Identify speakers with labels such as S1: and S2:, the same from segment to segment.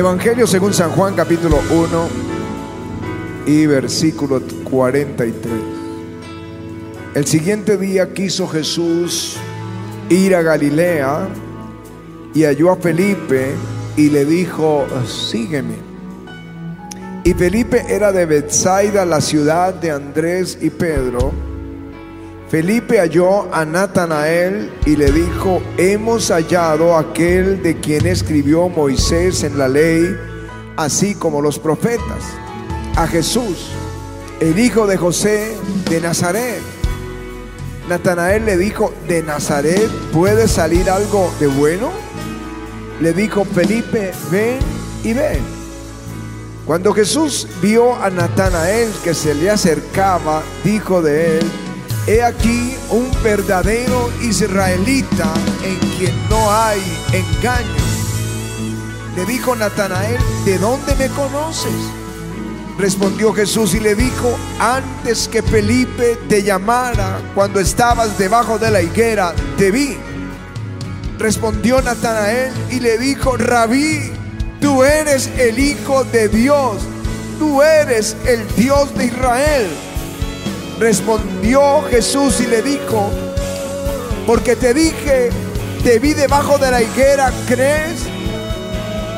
S1: Evangelio según San Juan capítulo 1 y versículo 43. El siguiente día quiso Jesús ir a Galilea y halló a Felipe y le dijo, sígueme. Y Felipe era de Bethsaida, la ciudad de Andrés y Pedro. Felipe halló a Natanael y le dijo, hemos hallado aquel de quien escribió Moisés en la ley, así como los profetas, a Jesús, el hijo de José de Nazaret. Natanael le dijo, ¿de Nazaret puede salir algo de bueno? Le dijo Felipe, ven y ven. Cuando Jesús vio a Natanael que se le acercaba, dijo de él, He aquí un verdadero israelita en quien no hay engaño. Le dijo Natanael, ¿de dónde me conoces? Respondió Jesús y le dijo, antes que Felipe te llamara, cuando estabas debajo de la higuera, te vi. Respondió Natanael y le dijo, rabí, tú eres el Hijo de Dios, tú eres el Dios de Israel. Respondió Jesús y le dijo, porque te dije, te vi debajo de la higuera, ¿crees?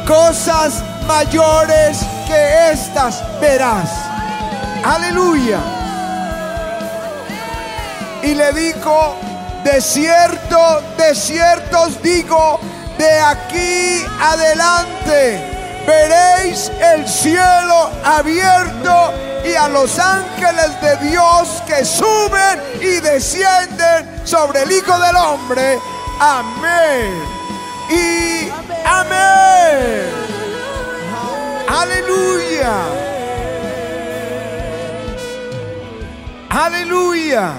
S1: Cosas mayores que estas verás. Aleluya. Y le dijo, de cierto, de cierto os digo, de aquí adelante veréis el cielo abierto y a los ángeles de Dios que suben y descienden sobre el Hijo del Hombre. Amén. Y amén. Aleluya. Aleluya.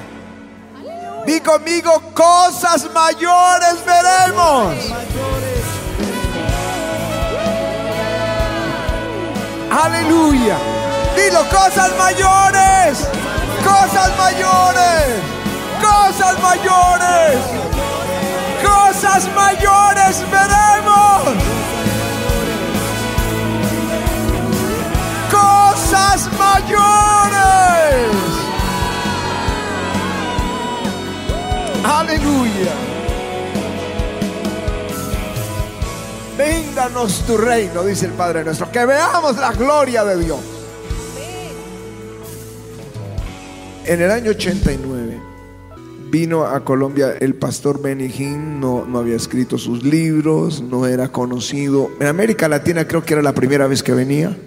S1: Di conmigo, cosas mayores veremos. Aleluya. Dilo, cosas mayores. Cosas mayores. Cosas mayores. Cosas mayores veremos. Cosas mayores. Aleluya. Vénganos tu reino, dice el Padre nuestro. Que veamos la gloria de Dios. En el año 89 vino a Colombia el pastor Benny Hinn, no, no había escrito sus libros, no era conocido. En América Latina creo que era la primera vez que venía.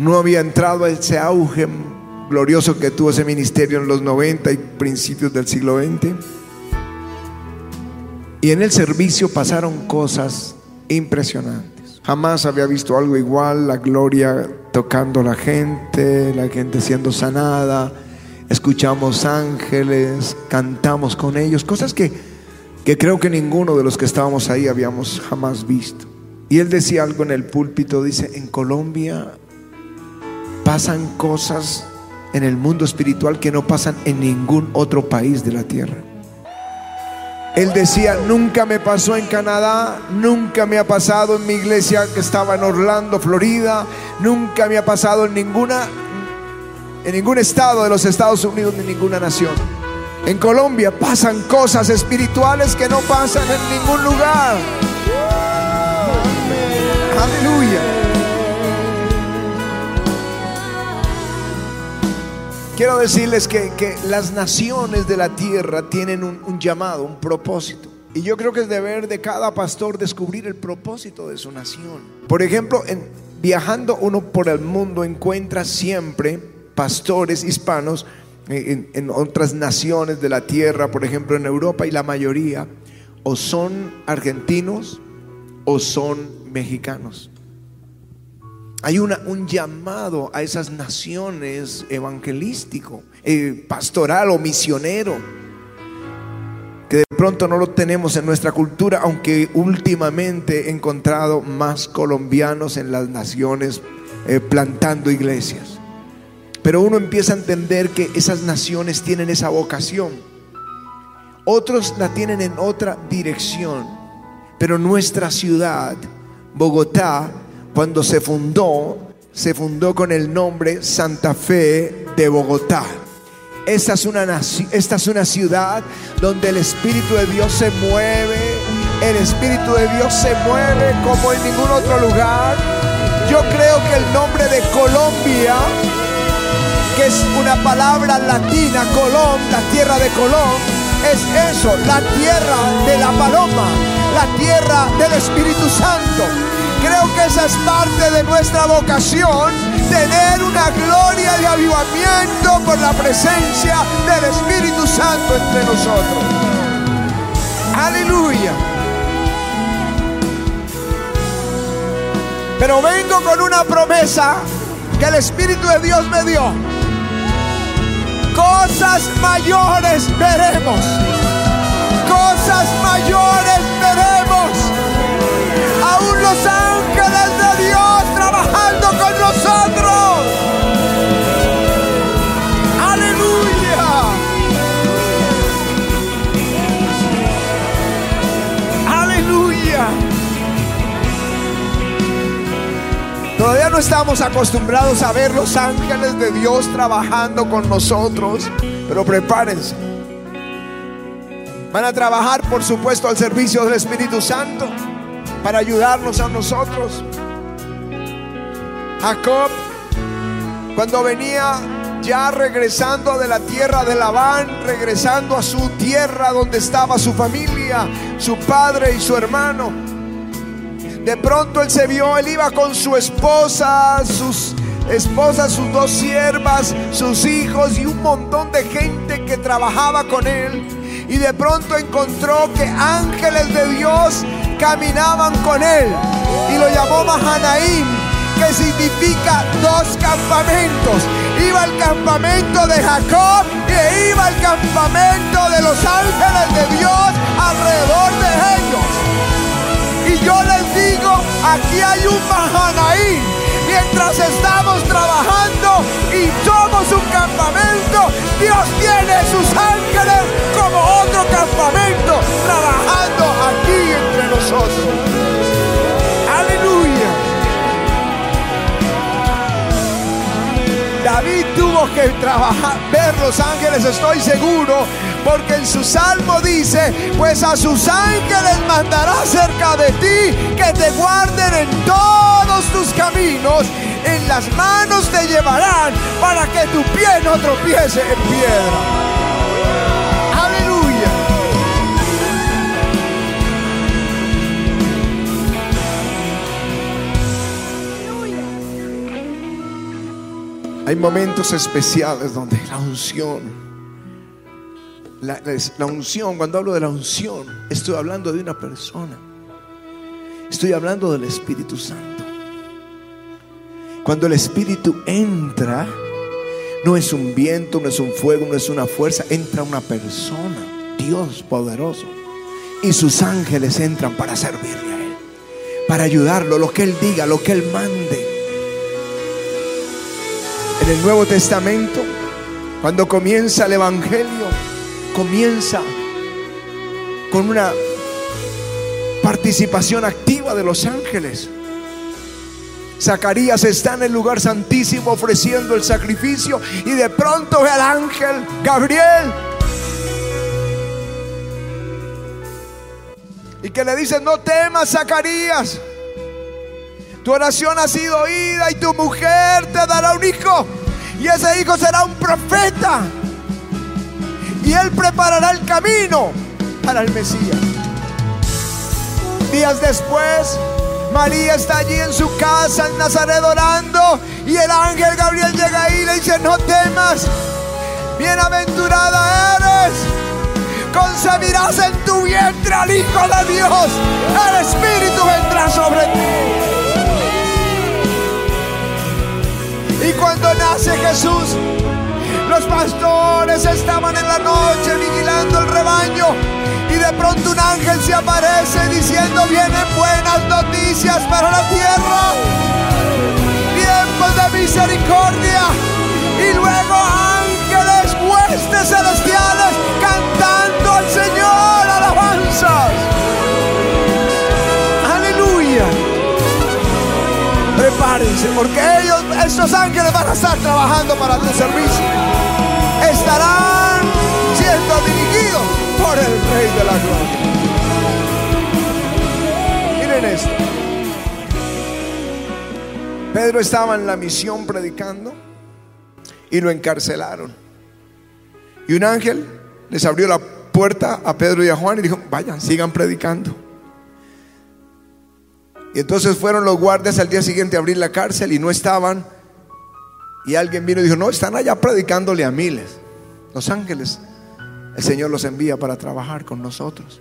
S1: No había entrado a ese auge glorioso que tuvo ese ministerio en los 90 y principios del siglo XX. Y en el servicio pasaron cosas impresionantes. Jamás había visto algo igual, la gloria tocando a la gente, la gente siendo sanada, escuchamos ángeles, cantamos con ellos, cosas que, que creo que ninguno de los que estábamos ahí habíamos jamás visto. Y él decía algo en el púlpito, dice, en Colombia pasan cosas en el mundo espiritual que no pasan en ningún otro país de la tierra. Él decía, nunca me pasó en Canadá, nunca me ha pasado en mi iglesia que estaba en Orlando, Florida, nunca me ha pasado en ninguna en ningún estado de los Estados Unidos ni ninguna nación. En Colombia pasan cosas espirituales que no pasan en ningún lugar. Aleluya. Quiero decirles que, que, las naciones de la tierra tienen un, llamado, un propósito. Y yo creo que es deber de cada pastor descubrir el propósito de su nación. Por ejemplo, en, viajando uno por el mundo encuentra siempre pastores hispanos en, en, otras naciones de la tierra, por ejemplo en Europa, y la mayoría o son argentinos o son mexicanos. Hay un llamado a esas naciones evangelístico, eh, pastoral o misionero, que de pronto no lo tenemos en nuestra cultura, aunque últimamente he encontrado más colombianos en las naciones eh, plantando iglesias. Pero uno empieza a entender que esas naciones tienen esa vocación. Otros la tienen en otra dirección. Pero nuestra ciudad, Bogotá, cuando se fundó, se fundó con el nombre Santa Fe de Bogotá. Esta es, una, esta es una ciudad donde el Espíritu de Dios se mueve, el Espíritu de Dios se mueve como en ningún otro lugar. Yo creo que el nombre de Colombia, que es una palabra latina, Colón, la tierra de Colón, es eso, la tierra de la paloma, la tierra del Espíritu Santo. Que esa es parte de nuestra vocación, tener una gloria de avivamiento por la presencia del Espíritu Santo entre nosotros. Aleluya. Pero vengo con una promesa que el Espíritu de Dios me dio. Cosas mayores veremos. Cosas mayores Todavía no estamos acostumbrados a ver los ángeles de Dios trabajando con nosotros, pero prepárense. Van a trabajar, por supuesto, al servicio del Espíritu Santo para ayudarnos a nosotros. Jacob, cuando venía ya regresando de la tierra de Labán, regresando a su tierra donde estaba su familia, su padre y su hermano. De pronto él se vio, él iba con su esposa, sus esposas, sus dos siervas, sus hijos y un montón de gente que trabajaba con él. Y de pronto encontró que ángeles de Dios caminaban con él y lo llamó Mahanaim, que significa dos campamentos. Iba al campamento de Jacob y iba al campamento de los ángeles de Dios alrededor de ellos. Y yo les digo, aquí hay un Mahanaim mientras estamos trabajando y somos un campamento, Dios tiene sus ángeles como otro campamento trabajando aquí entre nosotros. Aleluya. David tuvo que trabajar, ver los ángeles, estoy seguro, porque en su salmo dice, pues a sus ángeles mandará cerca de ti que te guarden en todos tus caminos, en las manos te llevarán para que tu pie no tropiece en piedra. Aleluya. Hay momentos especiales donde la unción la, unción, cuando hablo de la unción, estoy hablando de una persona. Estoy hablando del Espíritu Santo. Cuando el Espíritu entra, no es un viento, no es un fuego, no es una fuerza, entra una persona, Dios poderoso. Y sus ángeles entran para servirle a Él, para ayudarlo, lo que Él diga, lo que Él mande. En el Nuevo Testamento, cuando comienza el Evangelio, comienza con una participación activa de los ángeles. Zacarías está en el lugar santísimo ofreciendo el sacrificio y de pronto ve al ángel Gabriel. Y que le dice, no temas Zacarías, tu oración ha sido oída y tu mujer te dará un hijo. Y ese hijo será un profeta y Él preparará el camino para el Mesías. Días después, María está allí en su casa en Nazaret orando y el ángel Gabriel llega ahí y le dice, no temas, bienaventurada eres, concebirás en tu vientre al Hijo de Dios, el Espíritu vendrá sobre ti. Y cuando nace Jesús, los pastores estaban en la noche vigilando el rebaño y de pronto un ángel se aparece diciendo vienen buenas noticias para la tierra, tiempos de misericordia y luego ángeles, huestes celestiales cantando al Señor porque ellos, estos ángeles van a estar trabajando para tu servicio. Estarán siendo dirigidos por el Rey de la Gloria. Miren esto. Pedro estaba en la misión predicando y lo encarcelaron. Y un ángel les abrió la puerta a Pedro y a Juan y dijo, vayan, sigan predicando. Y entonces fueron los guardias al día siguiente a abrir la cárcel y no estaban. Y alguien vino y dijo, no, están allá predicándole a miles. Los ángeles, el Señor los envía para trabajar con nosotros.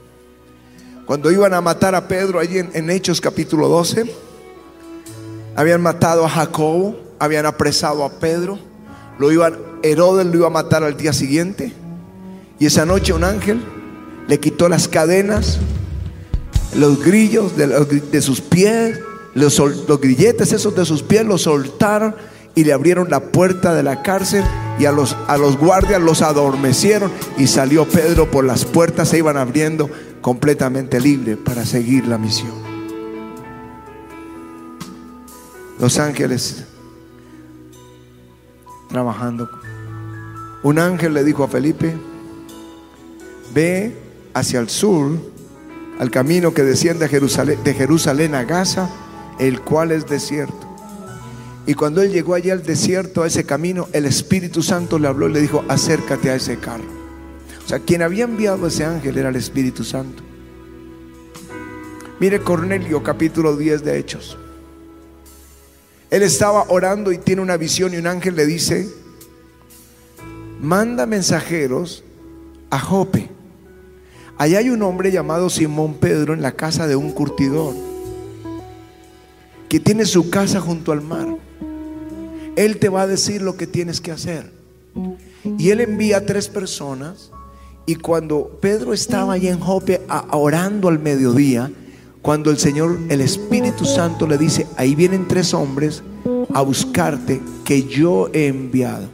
S1: Cuando iban a matar a Pedro allí en, Hechos capítulo 12, habían matado a Jacobo, habían apresado a Pedro, lo iban, Herodes lo iba a matar al día siguiente. Y esa noche un ángel le quitó las cadenas, los grillos de, sus pies, los, los, grilletes esos de sus pies, los soltaron y le abrieron la puerta de la cárcel y a los, a los guardias los adormecieron y salió Pedro por las puertas, se iban abriendo completamente libre para seguir la misión. Los ángeles trabajando. Un ángel le dijo a Felipe, ve hacia el sur, al camino que desciende de Jerusalén a Gaza, el cual es desierto. Y cuando él llegó allí al desierto, a ese camino, el Espíritu Santo le habló y le dijo, acércate a ese carro. O sea, quien había enviado a ese ángel era el Espíritu Santo. Mire Cornelio capítulo 10 de Hechos. Él estaba orando y tiene una visión y un ángel le dice, manda mensajeros a Jope. Allá hay un hombre llamado Simón Pedro en la casa de un curtidor que tiene su casa junto al mar. Él te va a decir lo que tienes que hacer. Y él envía a tres personas y cuando Pedro estaba allí en Jope orando al mediodía, cuando el Señor, el Espíritu Santo le dice, ahí vienen tres hombres a buscarte que yo he enviado.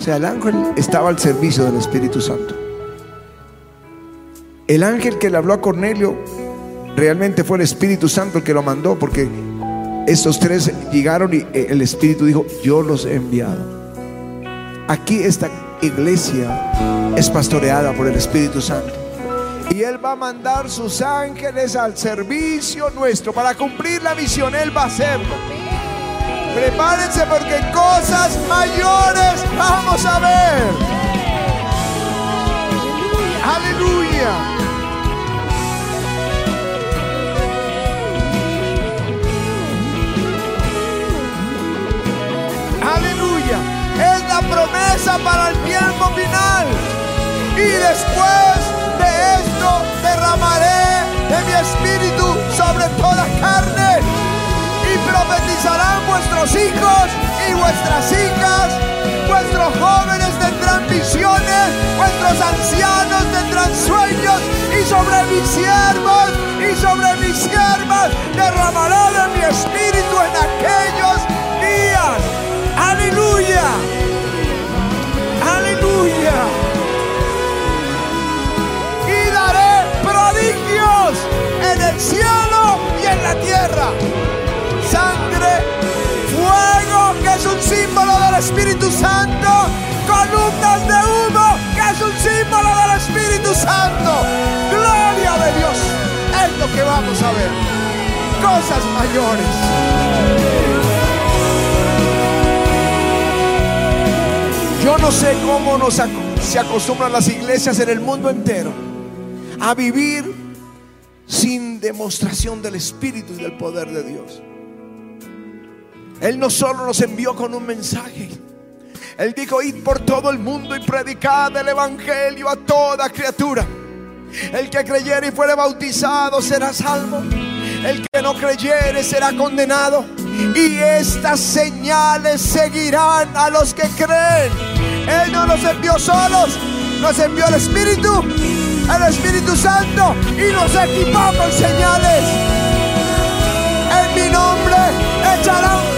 S1: O sea, el ángel estaba al servicio del Espíritu Santo. El ángel que le habló a Cornelio realmente fue el Espíritu Santo el que lo mandó porque estos tres llegaron y el Espíritu dijo, yo los he enviado. Aquí esta iglesia es pastoreada por el Espíritu Santo. Y Él va a mandar sus ángeles al servicio nuestro para cumplir la misión. Él va a hacerlo. Prepárense porque cosas mayores vamos a ver. Aleluya. Aleluya. Es la promesa para el tiempo final. Y después de esto derramaré de mi espíritu sobre toda carne y profetizarán vuestros hijos y vuestras hijas, vuestros jóvenes tendrán visiones, vuestros ancianos tendrán sueños y sobre mis siervos y sobre mis siervas derramaré de mi espíritu en aquellos días. Aleluya. Aleluya. en el cielo y en la tierra. Sangre, fuego, que es un símbolo del Espíritu Santo. Columnas de humo, que es un símbolo del Espíritu Santo. Gloria de Dios. Es lo que vamos a ver. Cosas mayores. Yo no sé cómo nos se acostumbran las iglesias en el mundo entero a vivir sin demostración del Espíritu y del poder de Dios. Él no solo nos envió con un mensaje. Él dijo, id por todo el mundo y predicad el Evangelio a toda criatura. El que creyere y fuere bautizado será salvo. El que no creyere será condenado. Y estas señales seguirán a los que creen. Él no nos envió solos, nos envió el Espíritu el Espíritu Santo y nos equipó con señales. En mi nombre echarán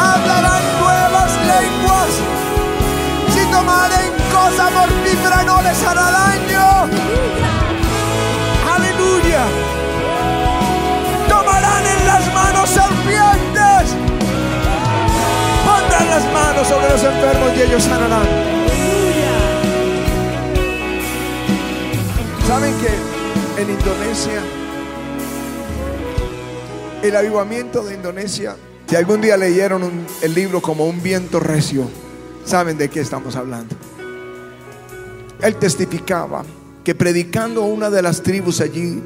S1: hablarán nuevas lenguas. Si tomaren cosa mortífera no les hará daño. Aleluya. Tomarán en las manos serpientes. Pondrán las manos sobre los enfermos y ellos sanarán. ¿Saben qué? en Indonesia el avivamiento de Indonesia si algún día leyeron el libro como un viento recio, saben de qué estamos hablando. Él testificaba que predicando una de las tribus allí,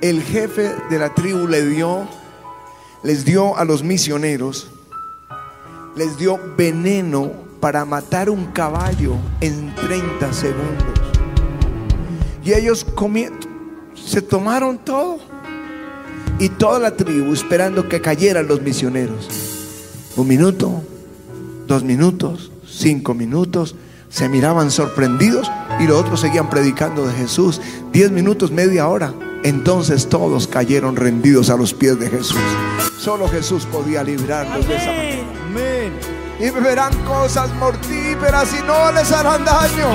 S1: el jefe de la tribu le dio, les dio a los misioneros, les dio veneno para matar un caballo en 30 segundos. Y ellos se tomaron todo. Y toda la tribu esperando que cayeran los misioneros. Un minuto, dos minutos, cinco minutos. Se miraban sorprendidos y los otros seguían predicando de Jesús. Diez minutos, media hora. Entonces todos cayeron rendidos a los pies de Jesús. Solo Jesús podía librarlos de esa manera. Y verán cosas mortíferas y no les harán daño.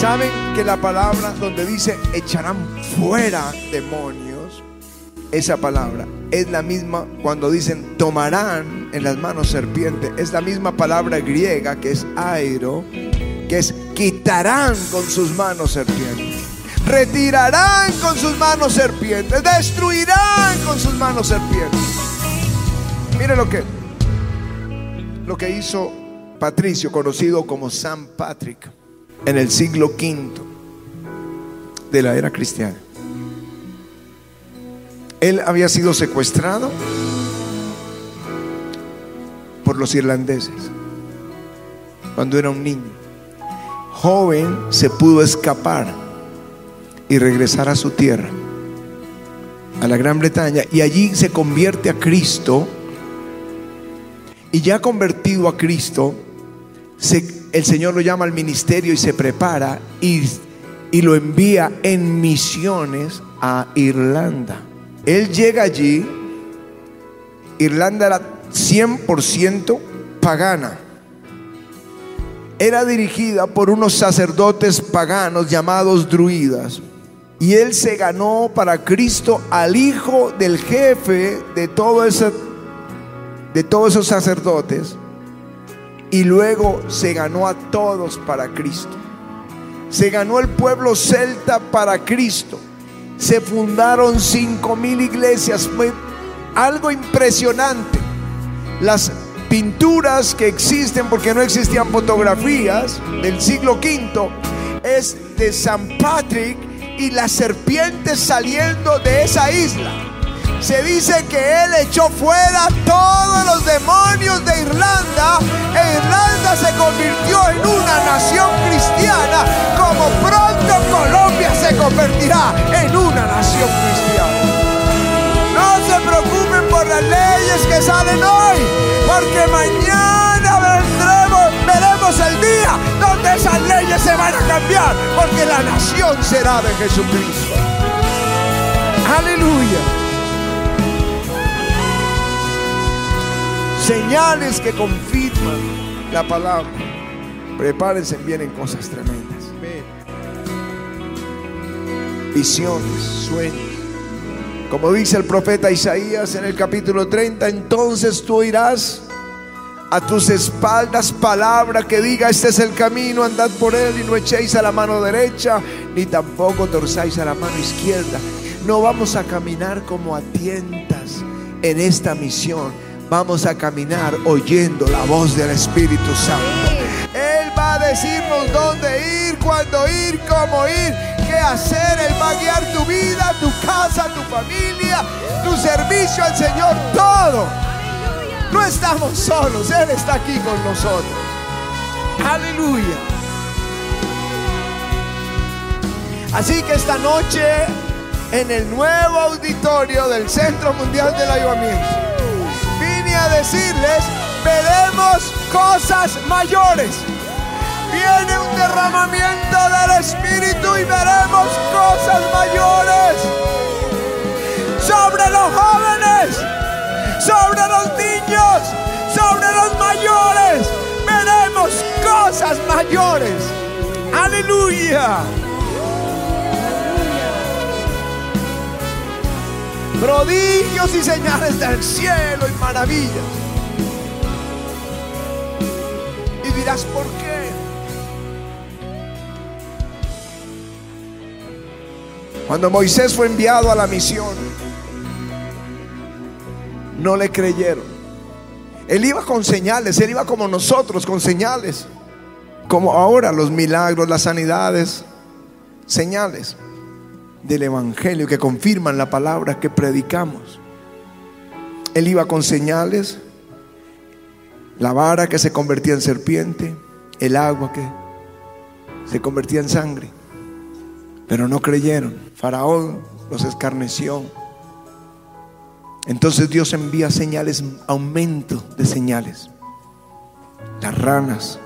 S1: ¿Saben que la palabra donde dice echarán fuera demonios? Esa palabra es la misma cuando dicen tomarán en las manos serpiente. Es la misma palabra griega que es airo, que es quitarán con sus manos serpiente. Retirarán con sus manos serpientes. Destruirán con sus manos serpientes. Mire lo que lo que hizo Patricio, conocido como San Patrick, en el siglo V de la era cristiana. Él había sido secuestrado por los irlandeses cuando era un niño. Joven se pudo escapar y regresar a su tierra, a la Gran Bretaña, y allí se convierte a Cristo. Y ya convertido a Cristo, se- el Señor lo llama al ministerio y se prepara y, y lo envía en misiones a Irlanda. Él llega allí, Irlanda era 100% pagana. Era dirigida por unos sacerdotes paganos llamados druidas. Y él se ganó para Cristo al hijo del jefe de de todos esos sacerdotes y luego se ganó a todos para Cristo. Se ganó el pueblo celta para Cristo. Se fundaron cinco mil iglesias. Fue algo impresionante. Las pinturas que existen, porque no existían fotografías del siglo V, es de San Patrick y las serpientes saliendo de esa isla. Se dice que él echó fuera todos los demonios de Irlanda e Irlanda se convirtió en una nación cristiana como pronto Colombia se convertirá en una nación cristiana. No se preocupen por las leyes que salen hoy, porque mañana vendremos, veremos el día donde esas leyes se van a cambiar, porque la nación será de Jesucristo. Aleluya. Señales que confirman la palabra. Prepárense, vienen cosas tremendas. Visiones, sueños. Como dice el profeta Isaías en el capítulo 30, entonces tú oirás a tus espaldas palabra que diga, este es el camino, andad por él y no echéis a la mano derecha, ni tampoco torzáis a la mano izquierda. No vamos a caminar como a tientas en esta misión, vamos a caminar oyendo la voz del Espíritu Santo. Él va a decirnos dónde ir, cuándo ir, cómo ir, qué hacer. Él va a guiar tu vida, tu casa, tu familia, tu servicio al Señor, todo. No estamos solos, Él está aquí con nosotros. Aleluya. Así que esta noche en el nuevo auditorio del Centro Mundial del Ayudamiento decirles, veremos cosas mayores. Viene un derramamiento del Espíritu y veremos cosas mayores sobre los jóvenes, sobre los niños, sobre los mayores. Veremos cosas mayores. Aleluya. Prodigios y señales del cielo y maravillas. Y dirás, ¿por qué? Cuando Moisés fue enviado a la misión, no le creyeron. Él iba con señales, él iba como nosotros, con señales. Como ahora los milagros, las sanidades, señales del Evangelio que confirman la palabra que predicamos. Él iba con señales, la vara que se convertía en serpiente, el agua que se convertía en sangre. Pero no creyeron. Faraón los escarneció. Entonces Dios envía señales, aumento de señales. Las ranas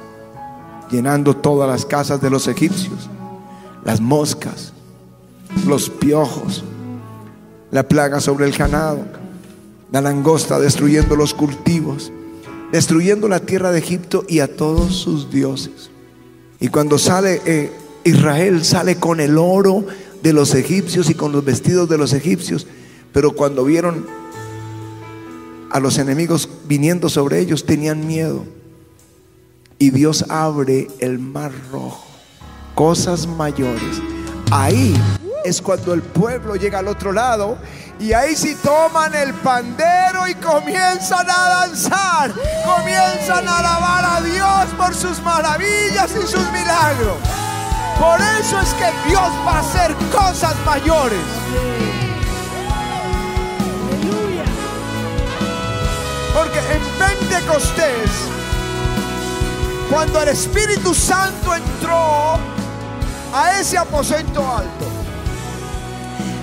S1: llenando todas las casas de los egipcios, las moscas, los piojos, la plaga sobre el ganado, la langosta destruyendo los cultivos, destruyendo la tierra de Egipto y a todos sus dioses. Y cuando sale eh, Israel, sale con el oro de los egipcios y con los vestidos de los egipcios, pero cuando vieron a los enemigos viniendo sobre ellos, tenían miedo. Y Dios abre el mar rojo, cosas mayores. Ahí es cuando el pueblo llega al otro lado y ahí sí toman el pandero y comienzan a danzar, comienzan a alabar a Dios por sus maravillas y sus milagros. Por eso es que Dios va a hacer cosas mayores. Porque en Pentecostés, cuando el Espíritu Santo entró a ese aposento alto,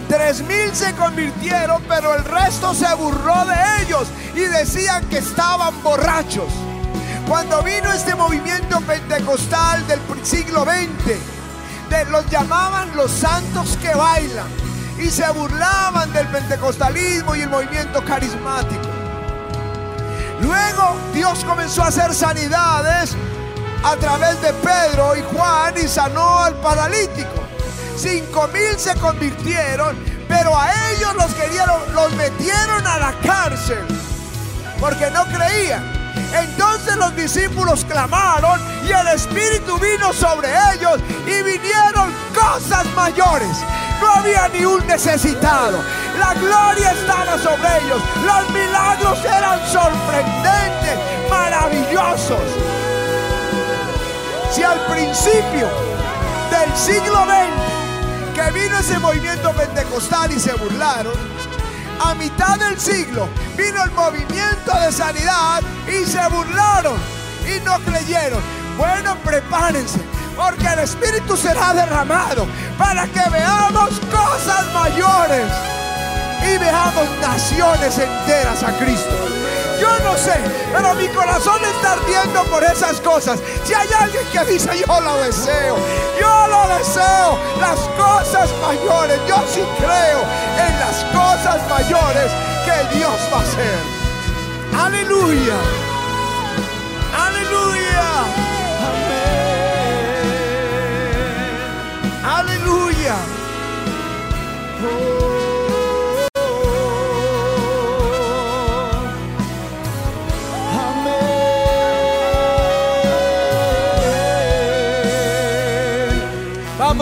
S1: tres mil se convirtieron, pero el resto se burló de ellos y decían que estaban borrachos. Cuando vino este movimiento pentecostal del siglo XX, de, los llamaban los santos que bailan y se burlaban del pentecostalismo y el movimiento carismático. Luego Dios comenzó a hacer sanidades a través de Pedro y Juan y sanó al paralítico. Cinco mil se convirtieron, pero a ellos los los metieron a la cárcel porque no creían. Entonces los discípulos clamaron y el Espíritu vino sobre ellos y vinieron cosas mayores. No había ni un necesitado. La gloria estaba sobre ellos. Los milagros eran sorprendentes, maravillosos. Si al principio del siglo XX que vino ese movimiento pentecostal y se burlaron, a mitad del siglo vino el movimiento de sanidad y se burlaron y no creyeron. Bueno, prepárense, porque el Espíritu será derramado para que veamos cosas mayores y veamos naciones enteras a Cristo. Yo no sé, pero mi corazón está ardiendo por esas cosas. Si hay alguien que dice, yo lo deseo, yo lo deseo, las cosas mayores, yo sí creo en las cosas mayores que Dios va a hacer. Aleluya. Aleluya. Amén. Aleluya.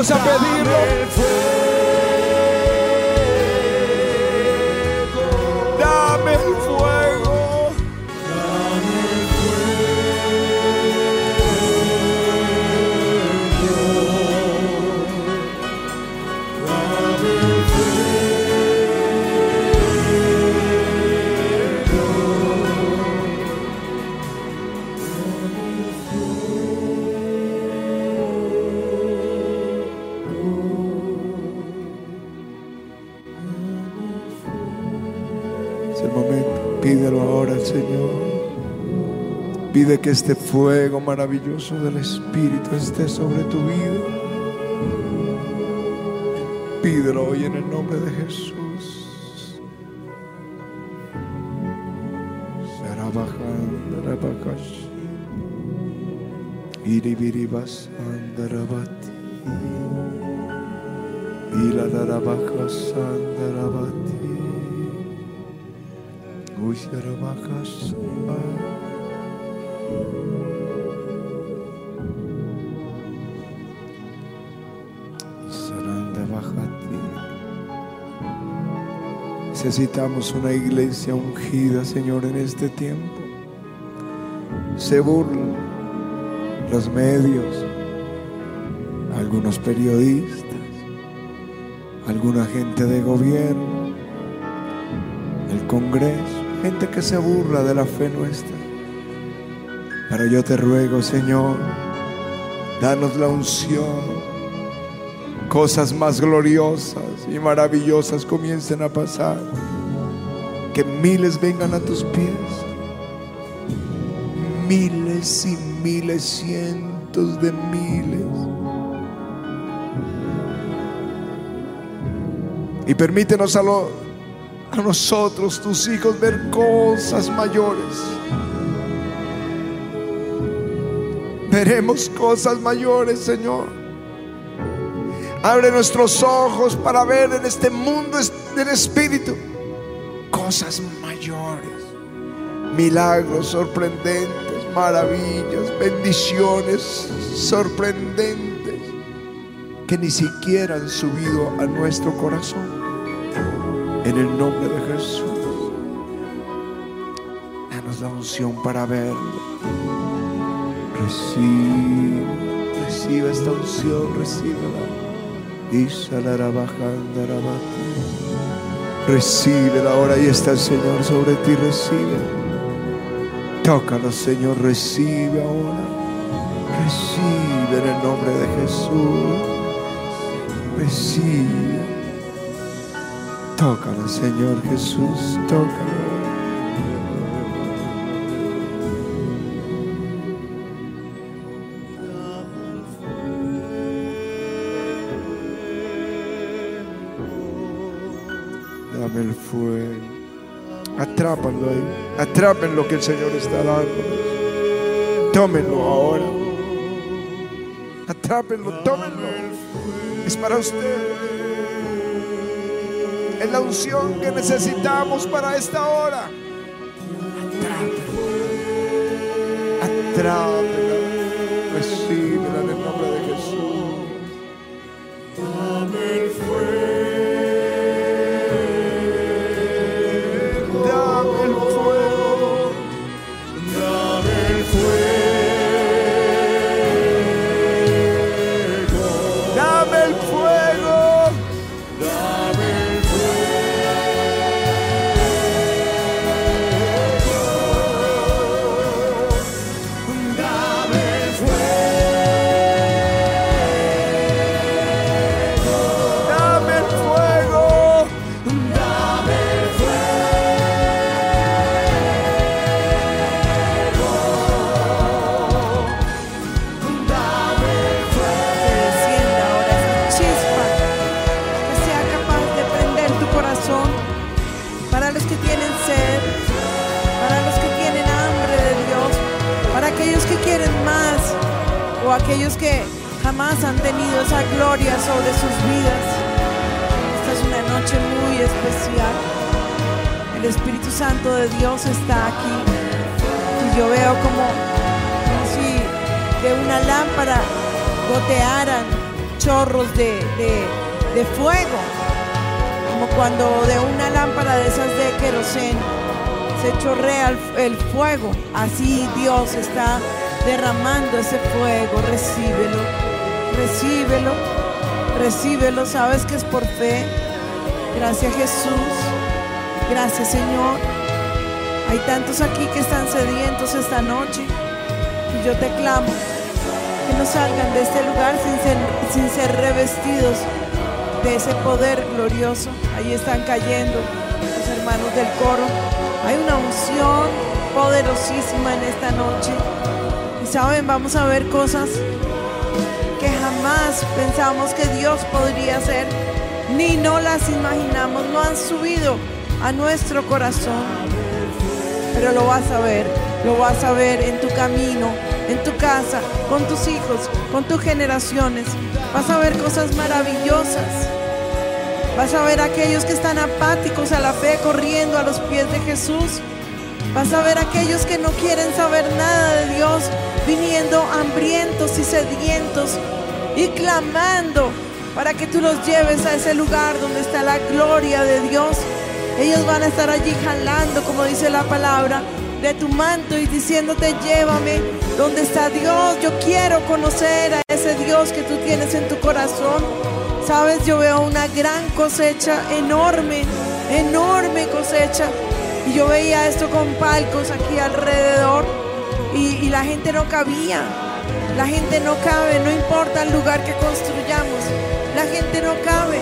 S1: Vamos a pedirlo. Señor. Pide que este fuego maravilloso del Espíritu esté sobre tu vida. Pídelo hoy en el nombre de Jesús. Sarabajandarabacash. Iribiribasandarabati. Iladarabacasandarabati. Necesitamos una iglesia ungida, Señor, en este tiempo. Se burlan los medios, algunos periodistas, alguna gente de gobierno, el Congreso, gente que se burla de la fe nuestra. Pero yo te ruego, Señor, danos la unción. Cosas más gloriosas y maravillosas comiencen a pasar. Que miles vengan a tus pies. Miles y miles, cientos de miles. Y permítenos a, a nosotros, tus hijos, ver cosas mayores. Veremos cosas mayores, Señor. Abre nuestros ojos para ver en este mundo del Espíritu cosas mayores, milagros sorprendentes, maravillas, bendiciones sorprendentes que ni siquiera han subido a nuestro corazón. En el nombre de Jesús, danos la unción para verlo. Recibe, recibe esta unción, recíbela. Recibe ahora, ahí está el Señor sobre ti, recibe. Tócalo, Señor, recibe ahora. Recibe en el nombre de Jesús. Recibe. Tócalo, Señor Jesús, tócalo. Dame el fuego. Atrápanlo ahí. Atrapen lo que el Señor está dando. Tómenlo ahora. Atrápenlo, tómenlo. Es para ustedes. Es la unción que necesitamos para esta hora.
S2: Especial. El Espíritu Santo de Dios está aquí y yo veo como, si de una lámpara gotearan chorros de, de- de fuego, como cuando de una lámpara de esas de queroseno se chorrea el, el fuego. Así Dios está derramando ese fuego. Recíbelo, recíbelo, recíbelo. Sabes que es por fe. Gracias Jesús. Gracias Señor. Hay tantos aquí que están sedientos esta noche. Y yo te clamo que no salgan de este lugar sin ser, revestidos de ese poder glorioso. Ahí están cayendo los hermanos del coro. Hay una unción poderosísima en esta noche. Y saben, vamos a ver cosas que jamás pensamos que Dios podría hacer, ni no las imaginamos, no han subido a nuestro corazón. Pero lo vas a ver, lo vas a ver en tu camino, en tu casa, con tus hijos, con tus generaciones. Vas a ver cosas maravillosas. Vas a ver a aquellos que están apáticos a la fe corriendo a los pies de Jesús. Vas a ver a aquellos que no quieren saber nada de Dios viniendo hambrientos y sedientos y clamando para que tú los lleves a ese lugar donde está la gloria de Dios. Ellos van a estar allí jalando, como dice la palabra, de tu manto y diciéndote, llévame donde está Dios. Yo quiero conocer a ese Dios que tú tienes en tu corazón. Sabes, yo veo una gran cosecha, enorme, enorme cosecha. Y yo veía esto con palcos aquí alrededor y, y la gente no cabía. La gente no cabe, no importa el lugar que construyamos. La gente no cabe,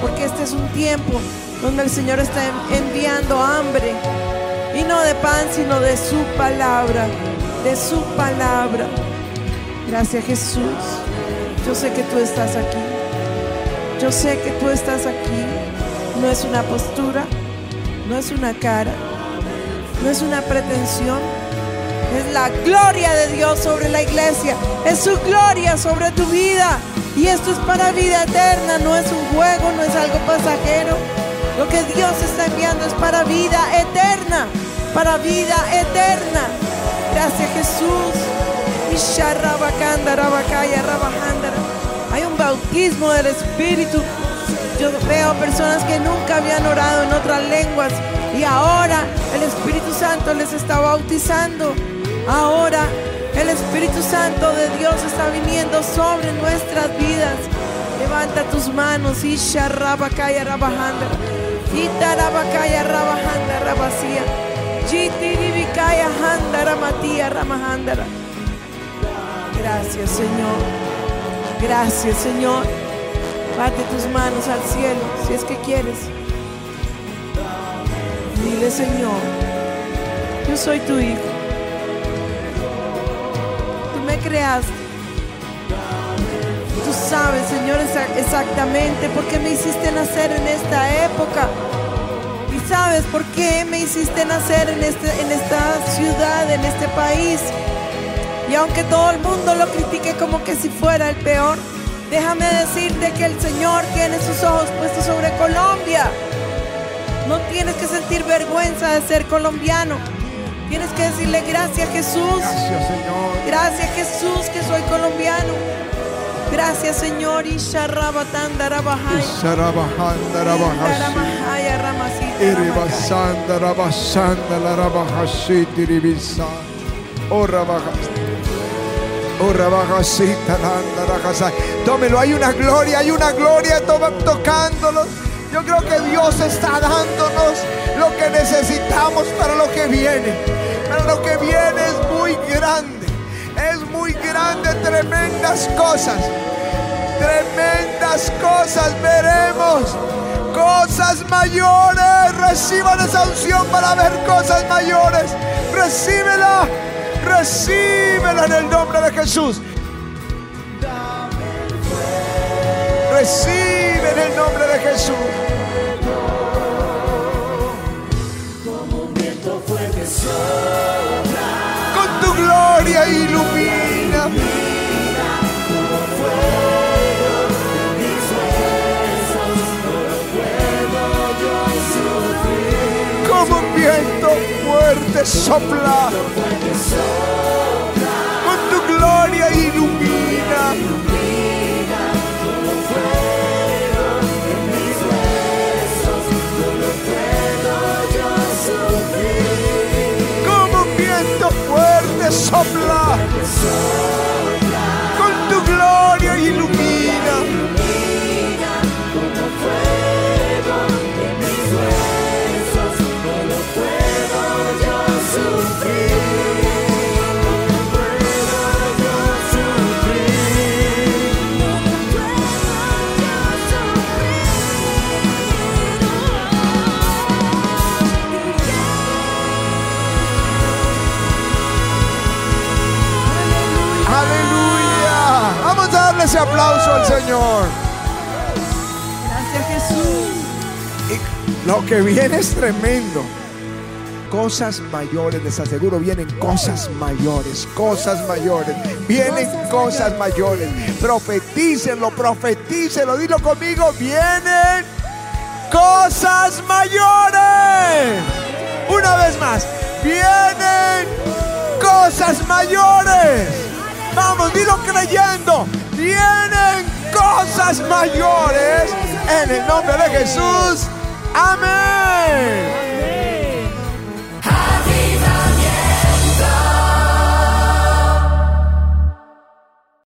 S2: porque este es un tiempo donde el Señor está enviando hambre. Y no de pan, sino de su palabra, de su palabra. Gracias Jesús. Yo sé que tú estás aquí. Yo sé que tú estás aquí. No es una postura, no es una cara, no es una pretensión. Es la gloria de Dios sobre la iglesia. Es su gloria sobre tu vida. Y esto es para vida eterna. No es un juego, no es algo pasajero. Lo que Dios está enviando es para vida eterna. Para vida eterna. Gracias Jesús. Hay un bautismo del Espíritu. Yo veo personas que nunca habían orado en otras lenguas y ahora el Espíritu Santo les está bautizando. Ahora el Espíritu Santo de Dios está viniendo sobre nuestras vidas. Levanta tus manos. Isha rabakaya rabajanda. Ita rabakaya rabajanda rabasía. Jitiribikaya handa ramatía ramahandara. Gracias, Señor. Gracias, Señor. Bate tus manos al cielo si es que quieres. Dile, Señor, yo soy tu hijo. Me creaste. Tú sabes, Señor, exactamente por qué me hiciste nacer en esta época. Y sabes por qué me hiciste nacer en, este, en esta ciudad, en este país. Y aunque todo el mundo lo critique como que si fuera el peor, déjame decirte que el Señor tiene sus ojos puestos sobre Colombia. No tienes que sentir vergüenza de ser colombiano. Tienes que decirle gracias Jesús.
S1: Gracias, Señor.
S2: Gracias Jesús que soy colombiano. Gracias Señor.
S1: Rajasai. Tómelo, hay una gloria, hay una gloria, toma. Yo creo que Dios está dándonos lo que necesitamos para lo que viene. Lo que viene es muy grande. Es muy grande, tremendas cosas. Tremendas cosas veremos. Cosas mayores. Reciban esa unción para ver cosas mayores. Recíbela. Recíbela en el nombre de Jesús. Recibe en el nombre de Jesús. Con tu gloria ilumina. Como un viento fuerte sopla. Con tu gloria ilumina. Como un viento fuerte sopla. Con tu gloria ilumina. Señor.
S2: Gracias Jesús.
S1: Y lo que viene es tremendo. Cosas mayores, les aseguro, vienen cosas mayores, cosas mayores, vienen
S2: Cosas
S1: cosas mayores. Profetícenlo, profetícenlo, dilo conmigo, vienen cosas mayores. Una vez más, vienen cosas mayores. Vamos, dilo creyendo. Vienen cosas mayores en el nombre de Jesús. Amén.